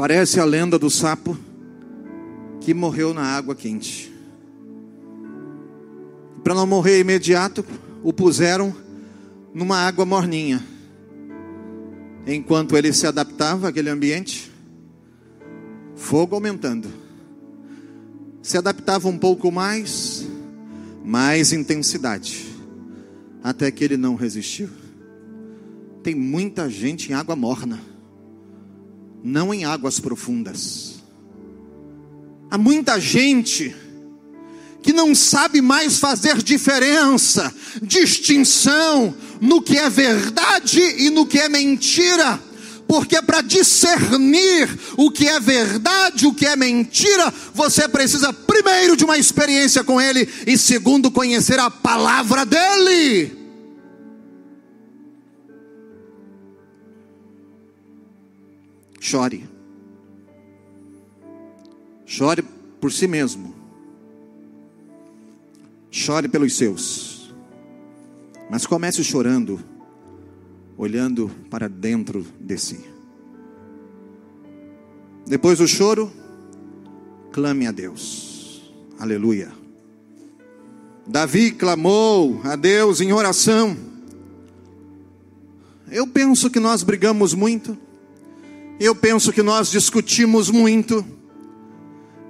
Parece a lenda do sapo que morreu na água quente. Para não morrer imediato, o puseram numa água morninha. Enquanto ele se adaptava àquele ambiente, fogo aumentando. Se adaptava um pouco mais, mais intensidade, até que ele não resistiu. Tem muita gente em água morna não em águas profundas. Há muita gente que não sabe mais fazer diferença, distinção no que é verdade e no que é mentira. Porque para discernir o que é verdade, o que é mentira, você precisa primeiro de uma experiência com Ele e segundo conhecer a palavra dEle. Chore. Chore por si mesmo. Chore pelos seus. Mas comece chorando, olhando para dentro de si. Depois do choro, clame a Deus. Aleluia. Davi clamou a Deus em oração. Eu penso que nós brigamos muito eu penso que nós discutimos muito.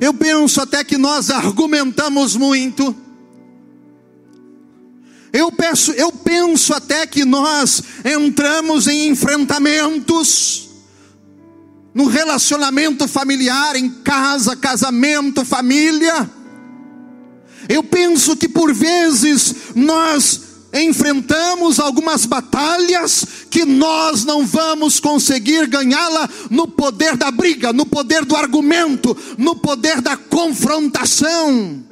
Eu penso até que nós argumentamos muito. Eu penso, eu penso até que nós entramos em enfrentamentos no relacionamento familiar, em casa, casamento, família. Eu penso que por vezes nós enfrentamos algumas batalhas que nós não vamos conseguir ganhá-la no poder da briga, no poder do argumento, no poder da confrontação.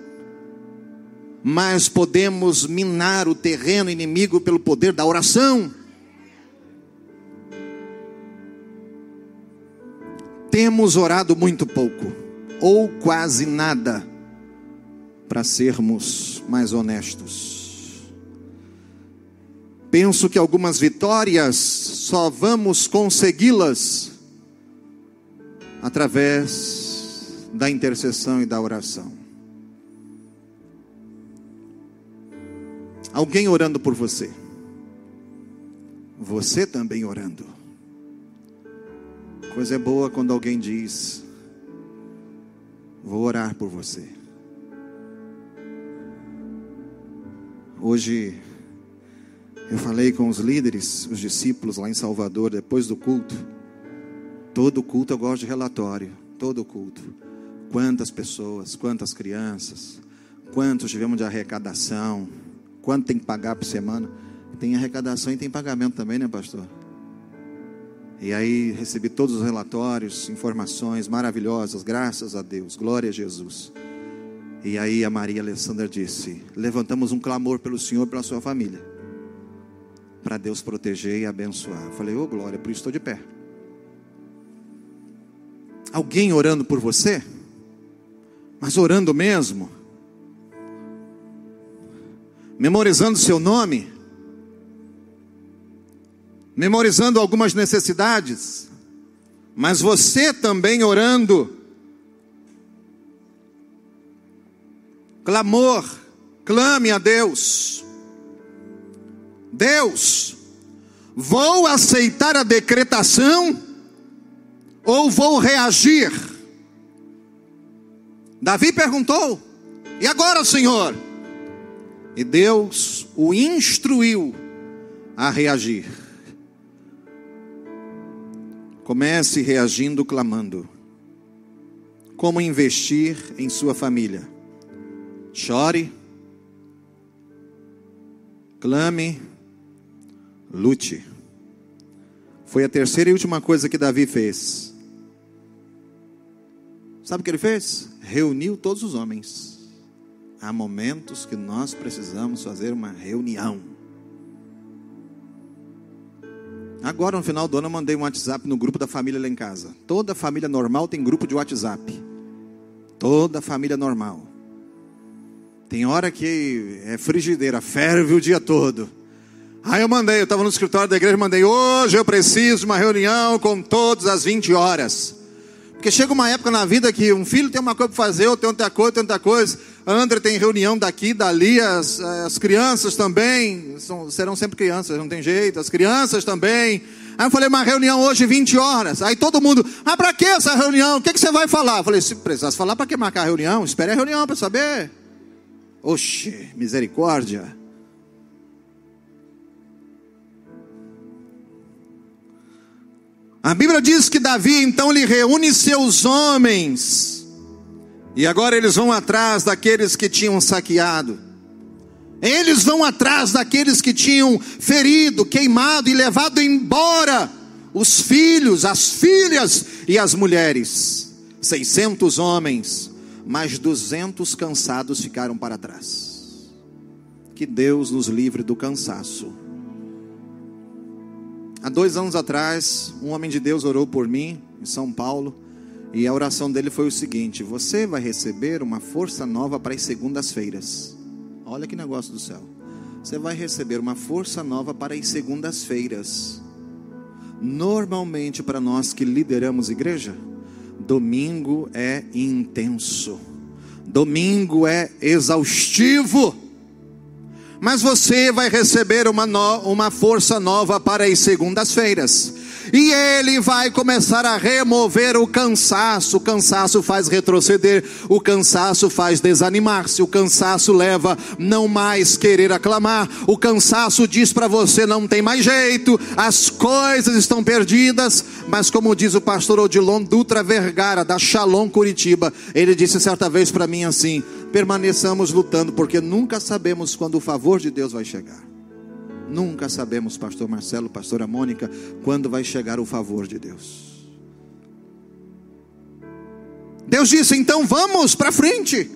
Mas podemos minar o terreno inimigo pelo poder da oração. temos orado muito pouco, ou quase nada, para sermos mais honestos. Penso que algumas vitórias só vamos consegui-las através da intercessão e da oração. Alguém orando por você, você também orando. Coisa é boa quando alguém diz: Vou orar por você. Hoje eu falei com os líderes, os discípulos lá em Salvador, depois do culto. Todo culto eu gosto de relatório, todo culto. Quantas pessoas, quantas crianças, quantos tivemos de arrecadação, quanto tem que pagar por semana. Tem arrecadação e tem pagamento também, né, pastor? E aí recebi todos os relatórios, informações maravilhosas, graças a Deus, glória a Jesus. E aí a Maria Alessandra disse: Levantamos um clamor pelo Senhor, pela sua família, para Deus proteger e abençoar. Eu falei: Ô oh, glória, por isso estou de pé. Alguém orando por você? Mas orando mesmo? Memorizando seu nome? Memorizando algumas necessidades? Mas você também orando? Clamor, clame a Deus. Deus, vou aceitar a decretação ou vou reagir? Davi perguntou: E agora, Senhor? E Deus o instruiu a reagir. Comece reagindo, clamando. Como investir em sua família? Chore, clame, lute. Foi a terceira e última coisa que Davi fez. Sabe o que ele fez? Reuniu todos os homens. Há momentos que nós precisamos fazer uma reunião. Agora, no final do ano, eu mandei um WhatsApp no grupo da família lá em casa. Toda família normal tem grupo de WhatsApp. Toda família normal. Tem hora que é frigideira, ferve o dia todo. Aí eu mandei, eu estava no escritório da igreja, mandei, hoje eu preciso de uma reunião com todos às 20 horas. Porque chega uma época na vida que um filho tem uma coisa para fazer, outro tem outra coisa, tem outra coisa. André tem reunião daqui, dali, as, as crianças também, são, serão sempre crianças, não tem jeito, as crianças também. Aí eu falei, uma reunião hoje 20 horas. Aí todo mundo, ah, para que essa reunião? O que, que você vai falar? Eu falei, se precisasse falar, para que marcar a reunião? Espere a reunião para saber. Oxe, misericórdia. A Bíblia diz que Davi então lhe reúne seus homens, e agora eles vão atrás daqueles que tinham saqueado, eles vão atrás daqueles que tinham ferido, queimado e levado embora os filhos, as filhas e as mulheres. 600 homens, mas 200 cansados ficaram para trás. Que Deus nos livre do cansaço. Há dois anos atrás, um homem de Deus orou por mim, em São Paulo, e a oração dele foi o seguinte: Você vai receber uma força nova para as segundas-feiras. Olha que negócio do céu. Você vai receber uma força nova para as segundas-feiras. Normalmente, para nós que lideramos igreja, domingo é intenso, domingo é exaustivo mas você vai receber uma, no, uma força nova para as segundas-feiras. E ele vai começar a remover o cansaço. O cansaço faz retroceder, o cansaço faz desanimar-se, o cansaço leva não mais querer aclamar. O cansaço diz para você não tem mais jeito, as coisas estão perdidas. Mas como diz o pastor Odilon Dutra Vergara da Shalom Curitiba, ele disse certa vez para mim assim: permaneçamos lutando, porque nunca sabemos quando o favor de Deus vai chegar. Nunca sabemos, pastor Marcelo, pastora Mônica, quando vai chegar o favor de Deus. Deus disse: então vamos para frente.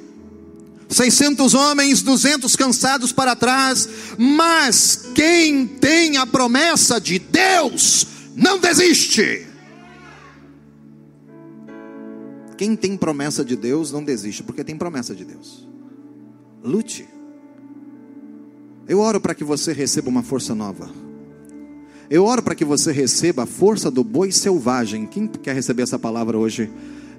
600 homens, 200 cansados para trás, mas quem tem a promessa de Deus não desiste. Quem tem promessa de Deus não desiste, porque tem promessa de Deus. Lute. Eu oro para que você receba uma força nova. Eu oro para que você receba a força do boi selvagem. Quem quer receber essa palavra hoje?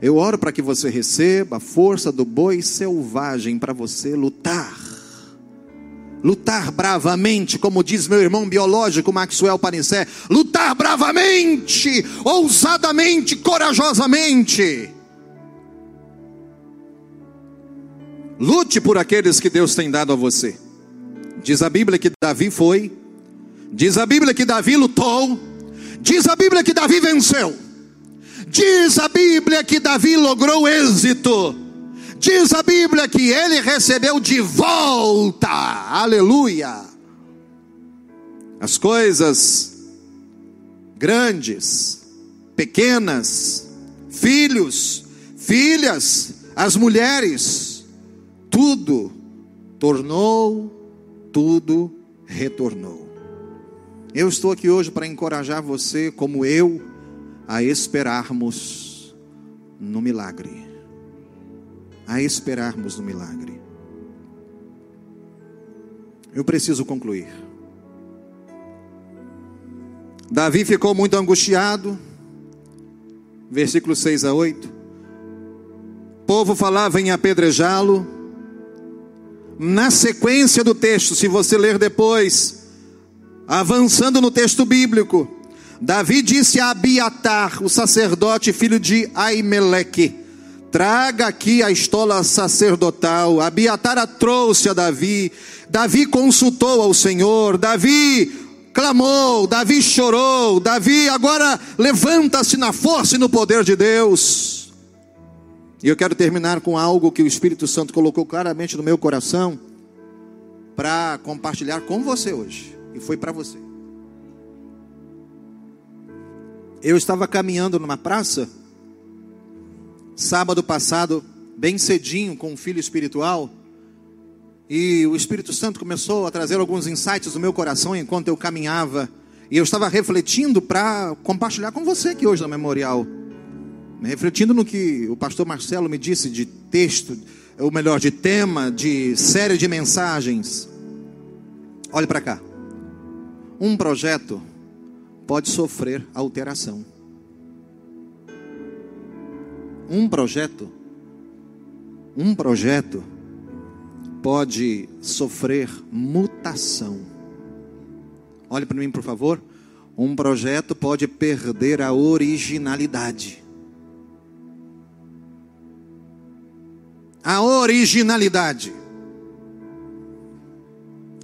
Eu oro para que você receba a força do boi selvagem para você lutar. Lutar bravamente, como diz meu irmão biológico Maxwell Panissé, lutar bravamente, ousadamente, corajosamente. Lute por aqueles que Deus tem dado a você. Diz a Bíblia que Davi foi, diz a Bíblia que Davi lutou, diz a Bíblia que Davi venceu, diz a Bíblia que Davi logrou êxito, diz a Bíblia que ele recebeu de volta, aleluia, as coisas grandes, pequenas, filhos, filhas, as mulheres, tudo tornou tudo retornou. Eu estou aqui hoje para encorajar você, como eu, a esperarmos no milagre. A esperarmos no milagre. Eu preciso concluir. Davi ficou muito angustiado. Versículos 6 a 8. O povo falava em apedrejá-lo na sequência do texto, se você ler depois, avançando no texto bíblico, Davi disse a Abiatar, o sacerdote filho de Aimeleque: Traga aqui a estola sacerdotal. Abiatar a trouxe a Davi. Davi consultou ao Senhor. Davi clamou. Davi chorou. Davi agora levanta-se na força e no poder de Deus. E eu quero terminar com algo que o Espírito Santo colocou claramente no meu coração para compartilhar com você hoje. E foi para você. Eu estava caminhando numa praça, sábado passado, bem cedinho, com um filho espiritual, e o Espírito Santo começou a trazer alguns insights no meu coração enquanto eu caminhava, e eu estava refletindo para compartilhar com você aqui hoje no memorial refletindo no que o pastor Marcelo me disse de texto, ou melhor, de tema, de série de mensagens. Olhe para cá. Um projeto pode sofrer alteração. Um projeto, um projeto pode sofrer mutação. Olhe para mim, por favor. Um projeto pode perder a originalidade. A originalidade.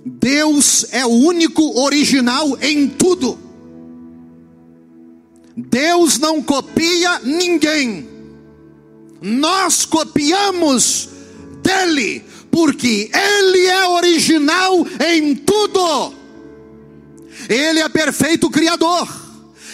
Deus é o único original em tudo. Deus não copia ninguém. Nós copiamos dele, porque ele é original em tudo. Ele é perfeito criador.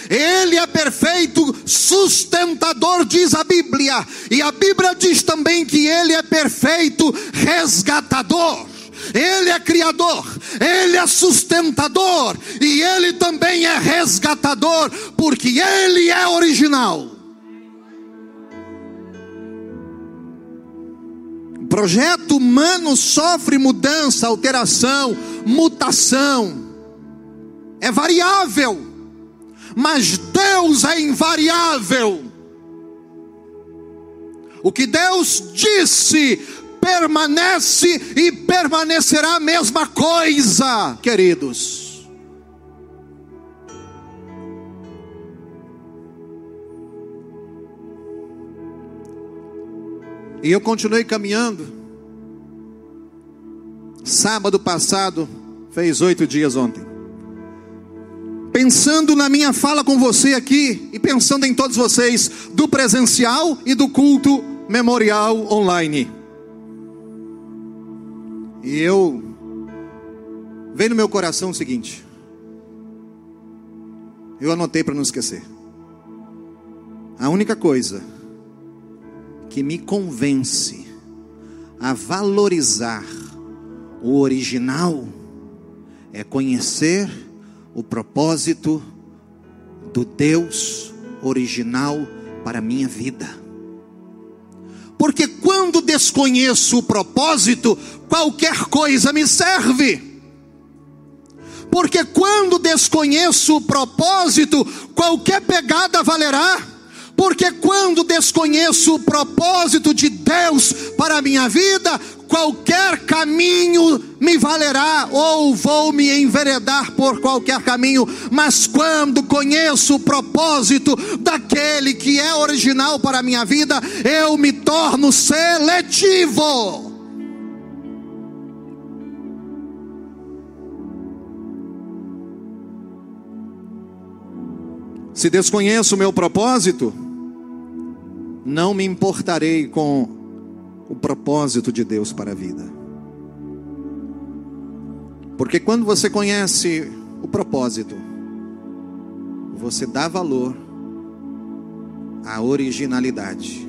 Ele é perfeito sustentador, diz a Bíblia. E a Bíblia diz também que ele é perfeito resgatador. Ele é criador, ele é sustentador e ele também é resgatador, porque ele é original. O projeto humano sofre mudança, alteração, mutação, é variável mas Deus é invariável. O que Deus disse permanece e permanecerá a mesma coisa, queridos. E eu continuei caminhando. Sábado passado, fez oito dias ontem pensando na minha fala com você aqui e pensando em todos vocês, do presencial e do culto memorial online. E eu veio no meu coração o seguinte: eu anotei para não esquecer. A única coisa que me convence a valorizar o original é conhecer o propósito do Deus original para a minha vida. Porque quando desconheço o propósito, qualquer coisa me serve. Porque quando desconheço o propósito, qualquer pegada valerá. Porque quando desconheço o propósito de Deus para a minha vida, qualquer caminho me valerá, ou vou me enveredar por qualquer caminho, mas quando conheço o propósito daquele que é original para a minha vida, eu me torno seletivo. Se desconheço o meu propósito, não me importarei com o propósito de Deus para a vida. Porque quando você conhece o propósito, você dá valor à originalidade.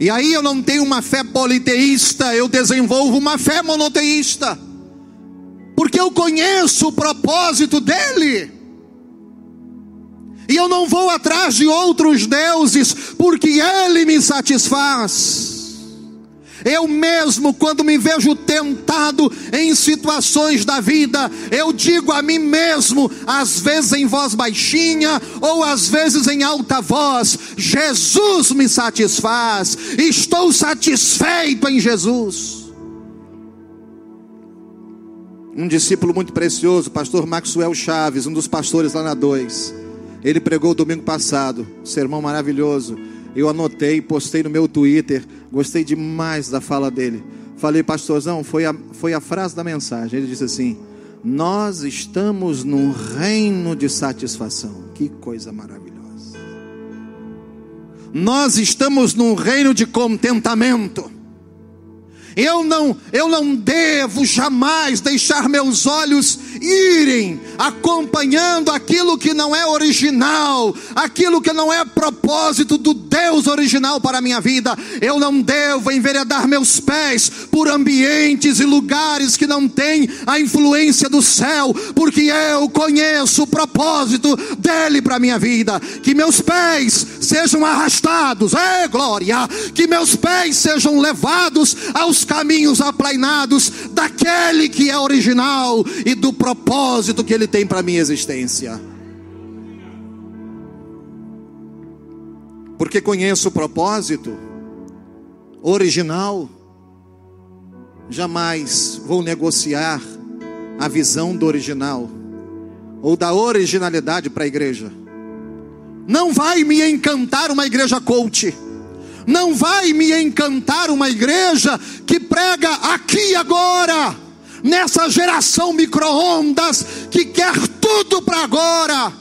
E aí eu não tenho uma fé politeísta, eu desenvolvo uma fé monoteísta. Porque eu conheço o propósito dele. E eu não vou atrás de outros deuses, porque Ele me satisfaz. Eu mesmo, quando me vejo tentado em situações da vida, eu digo a mim mesmo, às vezes em voz baixinha, ou às vezes em alta voz: Jesus me satisfaz, estou satisfeito em Jesus. Um discípulo muito precioso, pastor Maxwell Chaves, um dos pastores lá na 2 ele pregou domingo passado, sermão maravilhoso. Eu anotei, postei no meu Twitter, gostei demais da fala dele. Falei, pastorzão, foi a, foi a frase da mensagem. Ele disse assim: Nós estamos num reino de satisfação. Que coisa maravilhosa. Nós estamos num reino de contentamento. Eu não, eu não devo jamais deixar meus olhos irem acompanhando aquilo que não é original, aquilo que não é propósito do Deus original para a minha vida. Eu não devo enveredar meus pés por ambientes e lugares que não têm a influência do céu, porque eu conheço o propósito dele para a minha vida. Que meus pés sejam arrastados, é glória, que meus pés sejam levados aos caminhos aplainados daquele que é original e do propósito que ele tem para a minha existência. Porque conheço o propósito original, jamais vou negociar a visão do original ou da originalidade para a igreja. Não vai me encantar uma igreja coach não vai me encantar uma igreja que prega aqui agora, nessa geração micro-ondas que quer tudo para agora.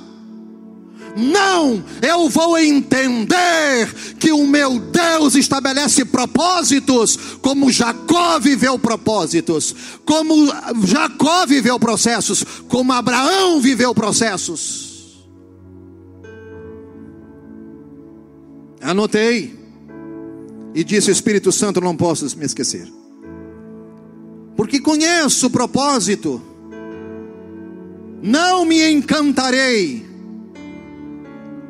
Não, eu vou entender que o meu Deus estabelece propósitos, como Jacó viveu propósitos, como Jacó viveu processos, como Abraão viveu processos. Anotei e disse: Espírito Santo, não posso me esquecer, porque conheço o propósito, não me encantarei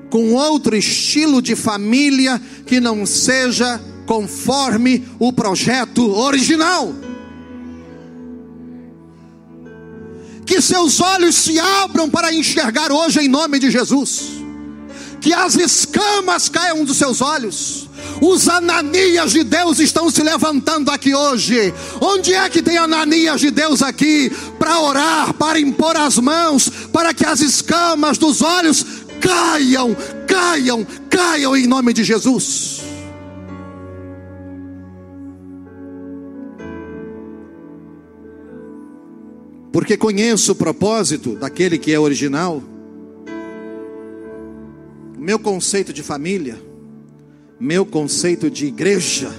com outro estilo de família que não seja conforme o projeto original. Que seus olhos se abram para enxergar hoje em nome de Jesus. Que as escamas caiam dos seus olhos os Ananias de Deus estão se levantando aqui hoje. Onde é que tem Ananias de Deus aqui para orar, para impor as mãos, para que as escamas dos olhos caiam, caiam, caiam em nome de Jesus? Porque conheço o propósito daquele que é original. O meu conceito de família meu conceito de igreja,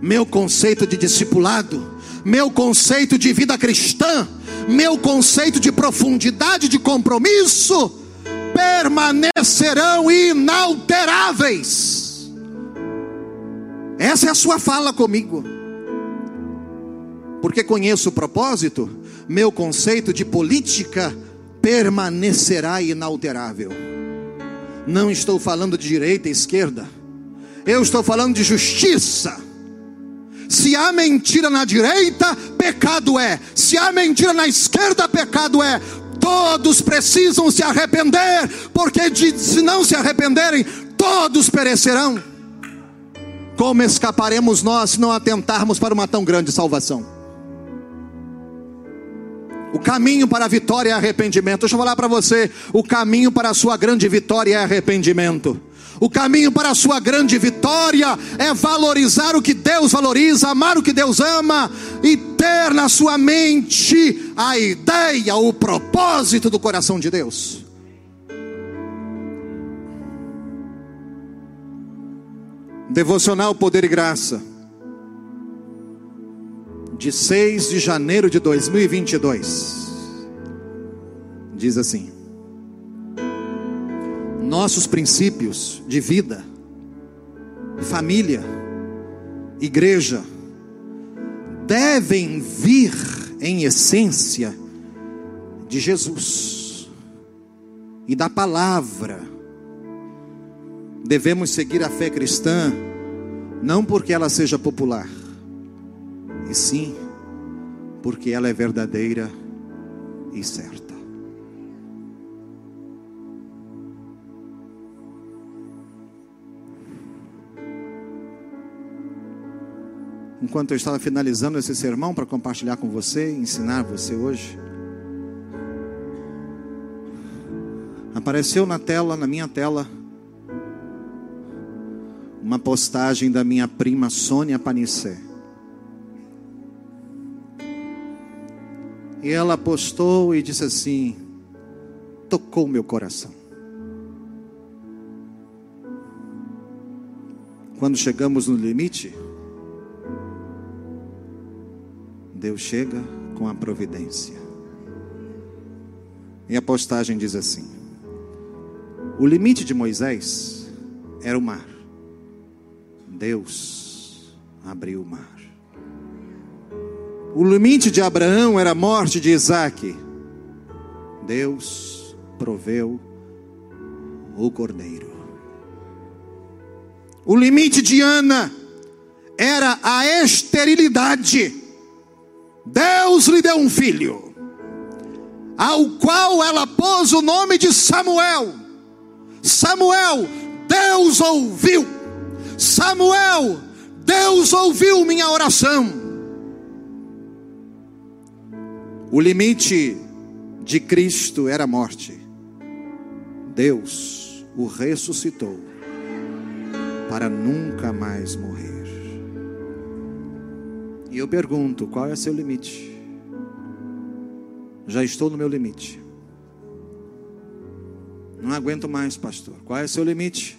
meu conceito de discipulado, meu conceito de vida cristã, meu conceito de profundidade de compromisso, permanecerão inalteráveis. Essa é a sua fala comigo. Porque conheço o propósito, meu conceito de política permanecerá inalterável. Não estou falando de direita e esquerda Eu estou falando de justiça. Se há mentira na direita, pecado é. Se há mentira na esquerda, pecado é. Todos precisam se arrepender, porque de, se não se arrependerem, todos perecerão. Como escaparemos nós se não atentarmos para uma tão grande salvação? O caminho para a vitória é arrependimento. Deixa eu falar para você: o caminho para a sua grande vitória é arrependimento. O caminho para a sua grande vitória é valorizar o que Deus valoriza, amar o que Deus ama e ter na sua mente a ideia, o propósito do coração de Deus. Devocional Poder e Graça, de 6 de janeiro de 2022, diz assim: Nossos princípios de vida, família, igreja, devem vir em essência de Jesus e da palavra devemos seguir a fé cristã não porque ela seja popular, e sim porque ela é verdadeira e certa. Enquanto eu estava finalizando esse sermão para compartilhar com você, ensinar você hoje, apareceu na tela, na minha tela, uma postagem da minha prima Sônia Panissé. E ela postou e disse assim: tocou meu coração. Quando chegamos no limite, Deus chega com a providência. E a postagem diz assim: O limite de Moisés era o mar. Deus abriu o mar. O limite de Abraão era a morte de Isaac. Deus proveu o cordeiro. O limite de Ana era a esterilidade. Deus lhe deu um filho, ao qual ela pôs o nome de Samuel. Samuel, Deus ouviu Samuel, Deus ouviu minha oração. O limite de Cristo era a morte. Deus o ressuscitou para nunca mais morrer. E eu pergunto: qual é seu limite? Já estou no meu limite. Não aguento mais, pastor. Qual é seu limite?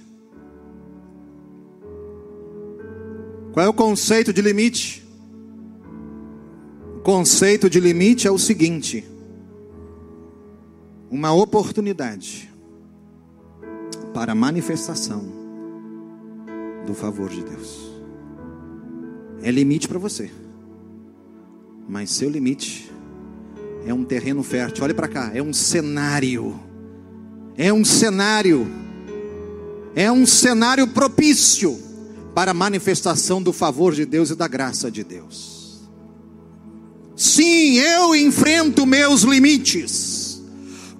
Qual é o conceito de limite? O conceito de limite é o seguinte: uma oportunidade para manifestação do favor de Deus. É limite para você, mas seu limite é um terreno fértil. Olha para cá, é um cenário. É um cenário. É um cenário propício para a manifestação do favor de Deus e da graça de Deus. Sim, eu enfrento meus limites,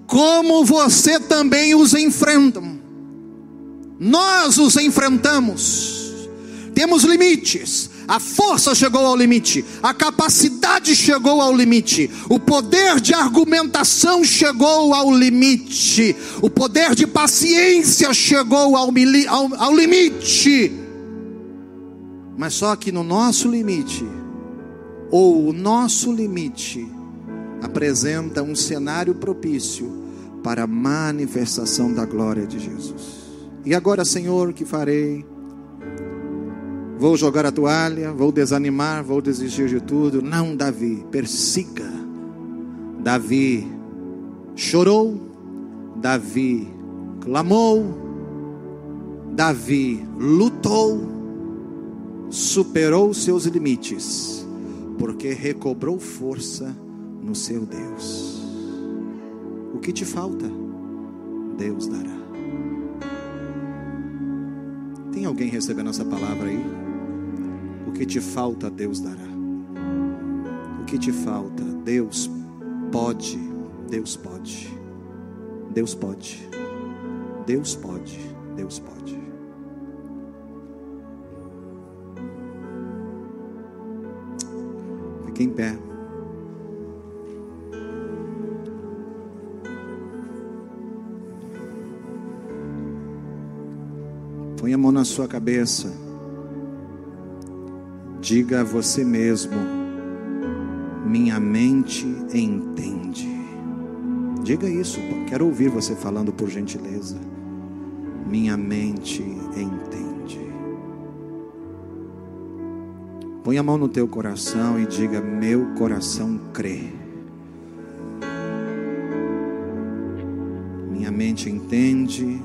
como você também os enfrenta. Nós os enfrentamos. Temos limites. A força chegou ao limite, a capacidade chegou ao limite, o poder de argumentação chegou ao limite, o poder de paciência chegou ao, ao, ao limite. Mas só que no nosso limite, ou o nosso limite, apresenta um cenário propício para a manifestação da glória de Jesus. E agora, Senhor, o que farei? Vou jogar a toalha, vou desanimar, vou desistir de tudo. Não, Davi, persiga. Davi chorou, Davi clamou, Davi lutou superou seus limites, porque recobrou força no seu Deus. O que te falta, Deus dará. Tem alguém recebendo essa palavra aí? O que te falta, Deus dará. O que te falta, Deus pode. Deus pode. Deus pode. Deus pode. Deus pode. Fique em pé. Põe a mão na sua cabeça. Diga a você mesmo: Minha mente entende. Diga isso, quero ouvir você falando por gentileza. Minha mente entende. Põe a mão no teu coração e diga: Meu coração crê. Minha mente entende,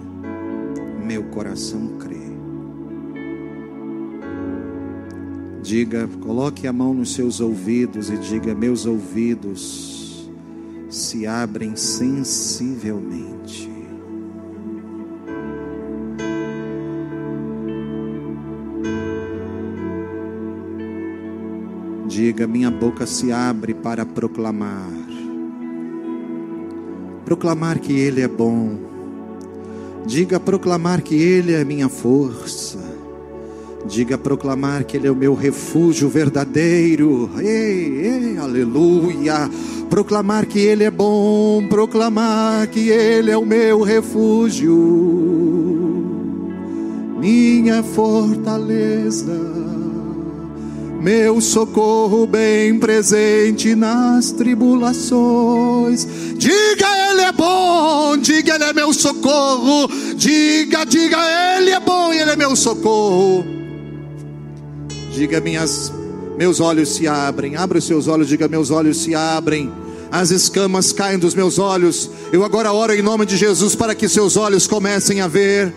meu coração crê. Diga, coloque a mão nos seus ouvidos e diga: Meus ouvidos se abrem sensivelmente. Diga: Minha boca se abre para proclamar. Proclamar que Ele é bom Diga proclamar que Ele é minha força. Diga proclamar que Ele é o meu refúgio verdadeiro. Ei, ei, aleluia. Proclamar que Ele é bom. Proclamar que Ele é o meu refúgio. Minha fortaleza. Meu socorro bem presente nas tribulações. Diga ele é bom, diga Ele é meu socorro, diga, diga Ele é bom e Ele é meu socorro. Diga minhas, meus olhos se abrem, abra os seus olhos, diga meus olhos se abrem, as escamas caem dos meus olhos. Eu agora oro em nome de Jesus para que seus olhos comecem a ver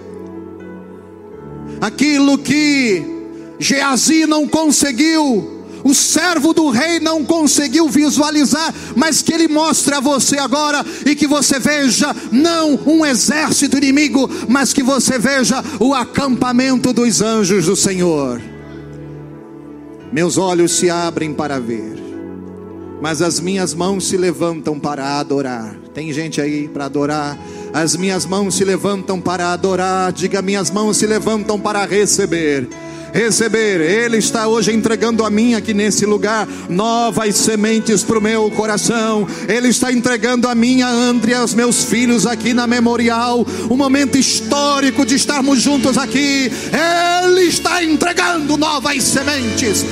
aquilo que Geazi não conseguiu o servo do rei não conseguiu visualizar, mas que ele mostre a você agora e que você veja não um exército inimigo, mas que você veja o acampamento dos anjos do Senhor. Meus olhos se abrem para ver, mas as minhas mãos se levantam para adorar. Tem gente aí para adorar? As minhas mãos se levantam para adorar. Diga, minhas mãos se levantam para receber receber. Ele está hoje entregando a mim aqui nesse lugar novas sementes para o meu coração. Ele está entregando a minha André, aos meus filhos aqui na memorial. Um momento histórico de estarmos juntos aqui. Ele está entregando novas sementes.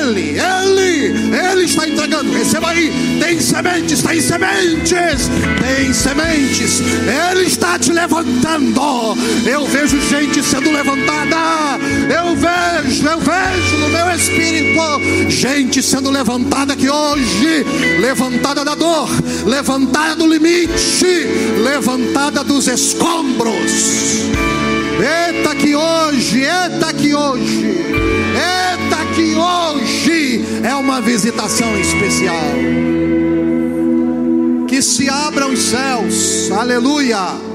Ele, ele, ele está entregando. Receba aí. Tem sementes, tem sementes, tem sementes. Ele está te levantando. Eu vejo gente sendo levantada. Eu vejo vejo, eu vejo no meu espírito gente sendo levantada aqui hoje, levantada da dor, levantada do limite, levantada dos escombros. Eita que hoje, eita que hoje, eita que hoje é uma visitação especial. Que se abram os céus, aleluia